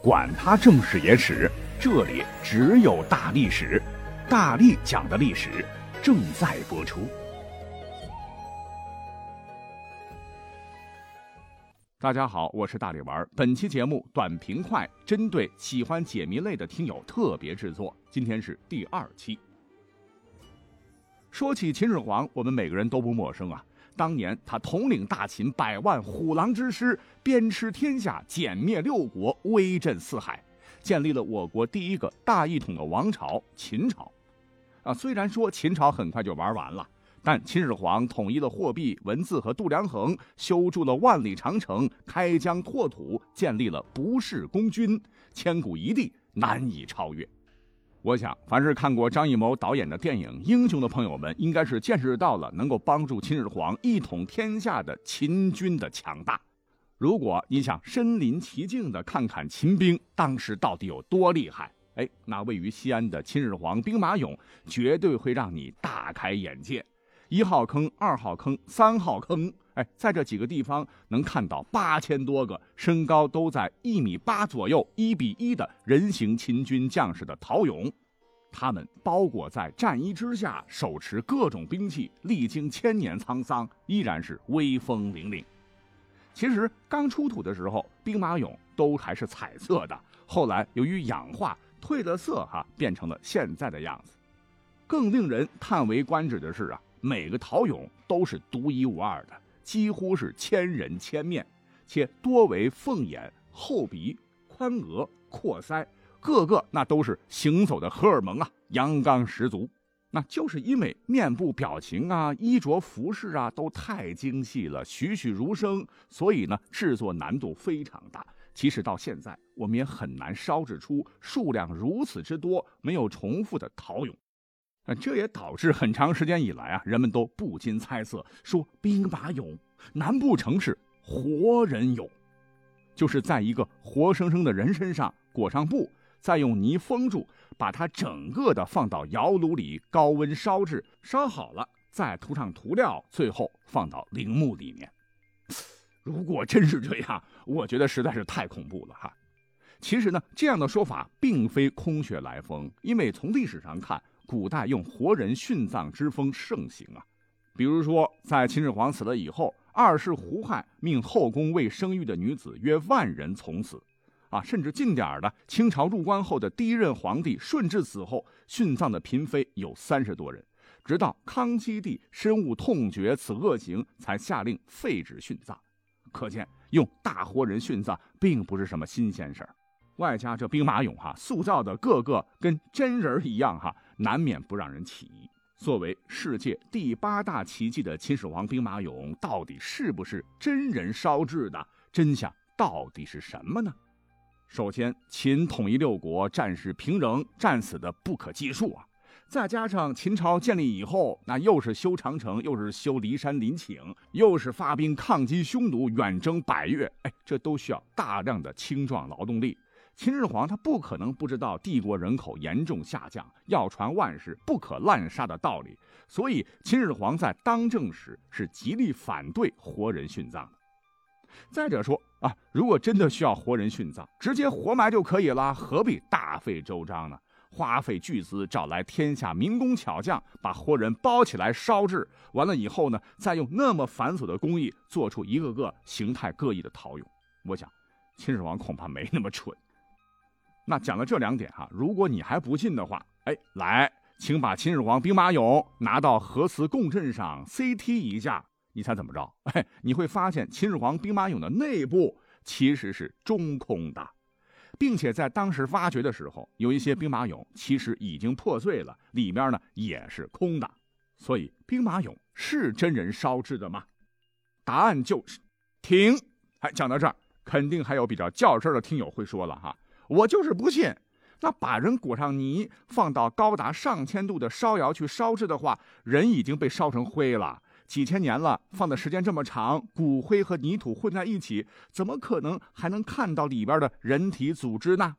管他正史野史，这里只有大历史，大力讲的历史正在播出。大家好，我是大力丸。本期节目短平快，针对喜欢解谜类的听友特别制作。今天是第二期。说起秦始皇，我们每个人都不陌生啊。当年他统领大秦百万虎狼之师，鞭笞天下，歼灭六国，威震四海，建立了我国第一个大一统的王朝——秦朝。啊，虽然说秦朝很快就玩完了，但秦始皇统一了货币、文字和度量衡，修筑了万里长城，开疆拓土，建立了不世功勋，千古一帝，难以超越。我想，凡是看过张艺谋导演的电影《英雄》的朋友们，应该是见识到了能够帮助秦始皇一统天下的秦军的强大。如果你想身临其境的看看秦兵当时到底有多厉害，哎，那位于西安的秦始皇兵马俑绝对会让你大开眼界。一号坑、二号坑、三号坑，哎，在这几个地方能看到八千多个身高都在一米八左右、一比一的人形秦军将士的陶俑，他们包裹在战衣之下，手持各种兵器，历经千年沧桑，依然是威风凛凛。其实刚出土的时候，兵马俑都还是彩色的，后来由于氧化褪了色，哈，变成了现在的样子。更令人叹为观止的是啊。每个陶俑都是独一无二的，几乎是千人千面，且多为凤眼、厚鼻、宽额、阔腮，个个那都是行走的荷尔蒙啊，阳刚十足。那就是因为面部表情啊、衣着服饰啊都太精细了，栩栩如生，所以呢制作难度非常大。即使到现在，我们也很难烧制出数量如此之多、没有重复的陶俑。那这也导致很长时间以来啊，人们都不禁猜测说，兵马俑难不成是活人俑？就是在一个活生生的人身上裹上布，再用泥封住，把它整个的放到窑炉里高温烧制，烧好了再涂上涂料，最后放到陵墓里面。如果真是这样，我觉得实在是太恐怖了哈。其实呢，这样的说法并非空穴来风，因为从历史上看。古代用活人殉葬之风盛行啊，比如说在秦始皇死了以后，二世胡亥命后宫未生育的女子约万人从死，啊，甚至近点的清朝入关后的第一任皇帝顺治死后殉葬的嫔妃有三十多人，直到康熙帝深恶痛绝此恶行，才下令废止殉葬。可见用大活人殉葬并不是什么新鲜事儿。外加这兵马俑哈，塑造的个个跟真人一样哈，难免不让人起疑。作为世界第八大奇迹的秦始皇兵马俑，到底是不是真人烧制的？真相到底是什么呢？首先，秦统一六国，战事平仍，战死的不可计数啊。再加上秦朝建立以后，那又是修长城，又是修骊山陵寝，又是发兵抗击匈奴，远征百越，哎，这都需要大量的青壮劳动力。秦始皇他不可能不知道帝国人口严重下降，要传万世不可滥杀的道理，所以秦始皇在当政时是极力反对活人殉葬的。再者说啊，如果真的需要活人殉葬，直接活埋就可以了，何必大费周章呢？花费巨资找来天下民工巧匠，把活人包起来烧制，完了以后呢，再用那么繁琐的工艺做出一个个形态各异的陶俑，我想秦始皇恐怕没那么蠢。那讲了这两点哈，如果你还不信的话，哎，来，请把秦始皇兵马俑拿到核磁共振上 CT 一下，你猜怎么着？哎，你会发现秦始皇兵马俑的内部其实是中空的，并且在当时发掘的时候，有一些兵马俑其实已经破碎了，里面呢也是空的。所以，兵马俑是真人烧制的吗？答案就是停。哎，讲到这儿，肯定还有比较较真的听友会说了哈。我就是不信，那把人裹上泥，放到高达上千度的烧窑去烧制的话，人已经被烧成灰了，几千年了，放的时间这么长，骨灰和泥土混在一起，怎么可能还能看到里边的人体组织呢？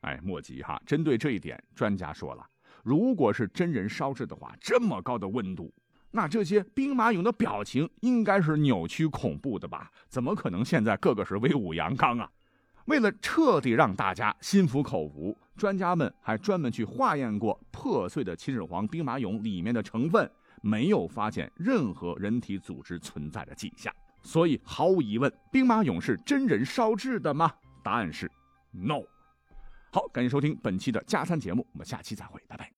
哎，莫急哈，针对这一点，专家说了，如果是真人烧制的话，这么高的温度，那这些兵马俑的表情应该是扭曲恐怖的吧？怎么可能现在个个是威武阳刚啊？为了彻底让大家心服口服，专家们还专门去化验过破碎的秦始皇兵马俑里面的成分，没有发现任何人体组织存在的迹象。所以毫无疑问，兵马俑是真人烧制的吗？答案是 no。好，感谢收听本期的加餐节目，我们下期再会，拜拜。